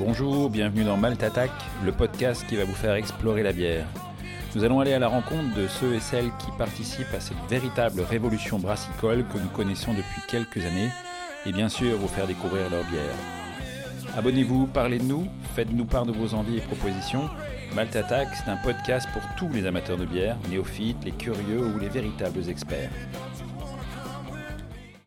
Bonjour, bienvenue dans Malte le podcast qui va vous faire explorer la bière. Nous allons aller à la rencontre de ceux et celles qui participent à cette véritable révolution brassicole que nous connaissons depuis quelques années et bien sûr vous faire découvrir leur bière. Abonnez-vous, parlez de nous, faites-nous part de vos envies et propositions. Malte c'est un podcast pour tous les amateurs de bière, néophytes, les curieux ou les véritables experts.